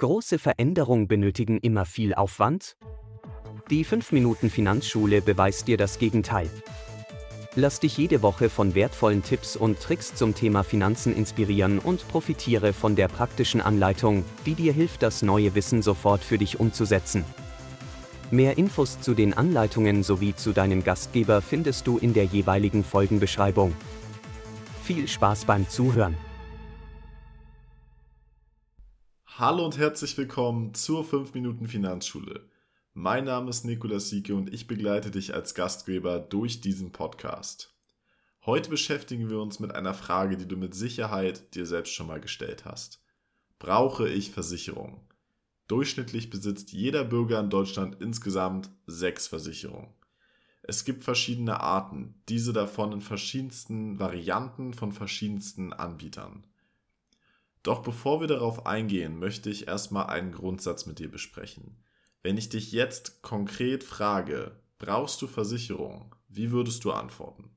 Große Veränderungen benötigen immer viel Aufwand? Die 5 Minuten Finanzschule beweist dir das Gegenteil. Lass dich jede Woche von wertvollen Tipps und Tricks zum Thema Finanzen inspirieren und profitiere von der praktischen Anleitung, die dir hilft, das neue Wissen sofort für dich umzusetzen. Mehr Infos zu den Anleitungen sowie zu deinem Gastgeber findest du in der jeweiligen Folgenbeschreibung. Viel Spaß beim Zuhören! Hallo und herzlich willkommen zur 5 Minuten Finanzschule. Mein Name ist Nikolaus Sieke und ich begleite dich als Gastgeber durch diesen Podcast. Heute beschäftigen wir uns mit einer Frage, die du mit Sicherheit dir selbst schon mal gestellt hast. Brauche ich Versicherung? Durchschnittlich besitzt jeder Bürger in Deutschland insgesamt sechs Versicherungen. Es gibt verschiedene Arten, diese davon in verschiedensten Varianten von verschiedensten Anbietern. Doch bevor wir darauf eingehen, möchte ich erstmal einen Grundsatz mit dir besprechen. Wenn ich dich jetzt konkret frage, brauchst du Versicherung, wie würdest du antworten?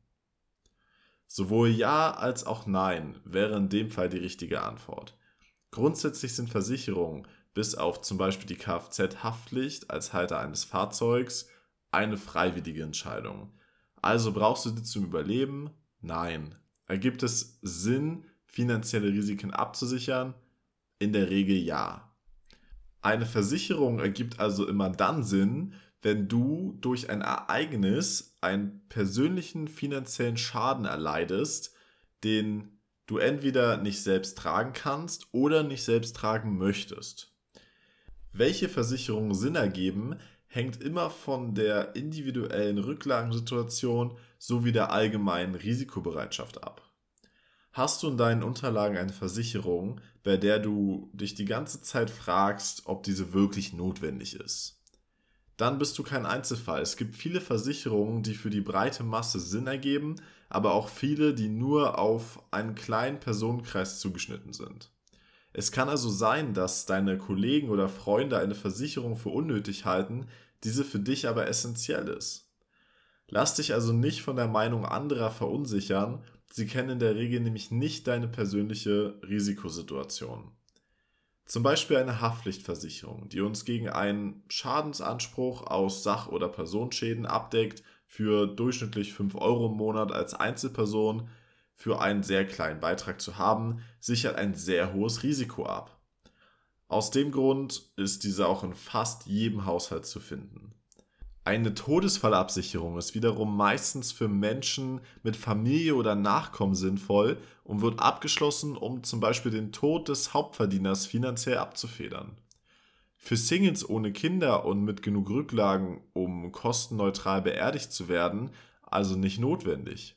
Sowohl Ja als auch Nein wäre in dem Fall die richtige Antwort. Grundsätzlich sind Versicherungen, bis auf zum Beispiel die Kfz-Haftpflicht als Halter eines Fahrzeugs, eine freiwillige Entscheidung. Also brauchst du die zum Überleben? Nein. Ergibt es Sinn, finanzielle Risiken abzusichern? In der Regel ja. Eine Versicherung ergibt also immer dann Sinn, wenn du durch ein Ereignis einen persönlichen finanziellen Schaden erleidest, den du entweder nicht selbst tragen kannst oder nicht selbst tragen möchtest. Welche Versicherungen Sinn ergeben, hängt immer von der individuellen Rücklagensituation sowie der allgemeinen Risikobereitschaft ab. Hast du in deinen Unterlagen eine Versicherung, bei der du dich die ganze Zeit fragst, ob diese wirklich notwendig ist? Dann bist du kein Einzelfall. Es gibt viele Versicherungen, die für die breite Masse Sinn ergeben, aber auch viele, die nur auf einen kleinen Personenkreis zugeschnitten sind. Es kann also sein, dass deine Kollegen oder Freunde eine Versicherung für unnötig halten, diese für dich aber essentiell ist. Lass dich also nicht von der Meinung anderer verunsichern Sie kennen in der Regel nämlich nicht deine persönliche Risikosituation. Zum Beispiel eine Haftpflichtversicherung, die uns gegen einen Schadensanspruch aus Sach- oder Personenschäden abdeckt, für durchschnittlich 5 Euro im Monat als Einzelperson für einen sehr kleinen Beitrag zu haben, sichert ein sehr hohes Risiko ab. Aus dem Grund ist diese auch in fast jedem Haushalt zu finden. Eine Todesfallabsicherung ist wiederum meistens für Menschen mit Familie oder Nachkommen sinnvoll und wird abgeschlossen, um zum Beispiel den Tod des Hauptverdieners finanziell abzufedern. Für Singles ohne Kinder und mit genug Rücklagen, um kostenneutral beerdigt zu werden, also nicht notwendig.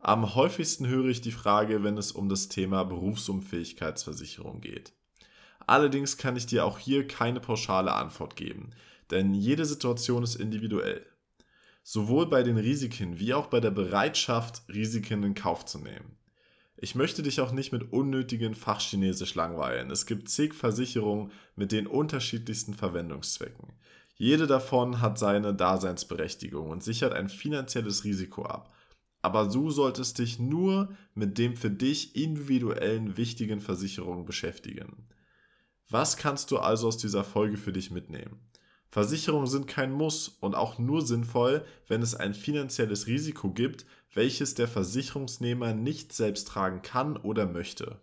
Am häufigsten höre ich die Frage, wenn es um das Thema Berufsunfähigkeitsversicherung geht. Allerdings kann ich dir auch hier keine pauschale Antwort geben, denn jede Situation ist individuell. Sowohl bei den Risiken wie auch bei der Bereitschaft, Risiken in Kauf zu nehmen. Ich möchte dich auch nicht mit unnötigen Fachchinesisch langweilen. Es gibt zig Versicherungen mit den unterschiedlichsten Verwendungszwecken. Jede davon hat seine Daseinsberechtigung und sichert ein finanzielles Risiko ab. Aber du solltest dich nur mit dem für dich individuellen wichtigen Versicherungen beschäftigen. Was kannst du also aus dieser Folge für dich mitnehmen? Versicherungen sind kein Muss und auch nur sinnvoll, wenn es ein finanzielles Risiko gibt, welches der Versicherungsnehmer nicht selbst tragen kann oder möchte.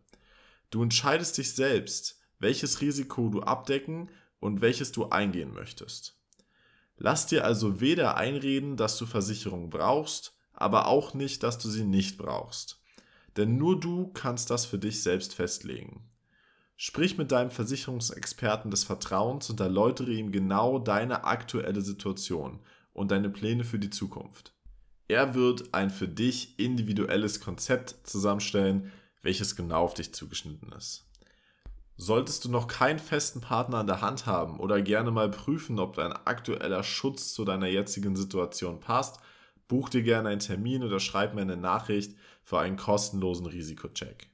Du entscheidest dich selbst, welches Risiko du abdecken und welches du eingehen möchtest. Lass dir also weder einreden, dass du Versicherungen brauchst, aber auch nicht, dass du sie nicht brauchst. Denn nur du kannst das für dich selbst festlegen. Sprich mit deinem Versicherungsexperten des Vertrauens und erläutere ihm genau deine aktuelle Situation und deine Pläne für die Zukunft. Er wird ein für dich individuelles Konzept zusammenstellen, welches genau auf dich zugeschnitten ist. Solltest du noch keinen festen Partner an der Hand haben oder gerne mal prüfen, ob dein aktueller Schutz zu deiner jetzigen Situation passt, buch dir gerne einen Termin oder schreib mir eine Nachricht für einen kostenlosen Risikocheck.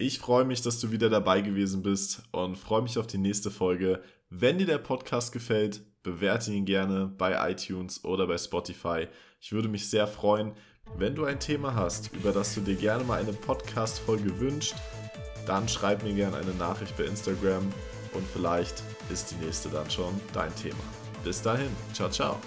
Ich freue mich, dass du wieder dabei gewesen bist und freue mich auf die nächste Folge. Wenn dir der Podcast gefällt, bewerte ihn gerne bei iTunes oder bei Spotify. Ich würde mich sehr freuen, wenn du ein Thema hast, über das du dir gerne mal eine Podcast-Folge wünscht, dann schreib mir gerne eine Nachricht bei Instagram und vielleicht ist die nächste dann schon dein Thema. Bis dahin, ciao, ciao.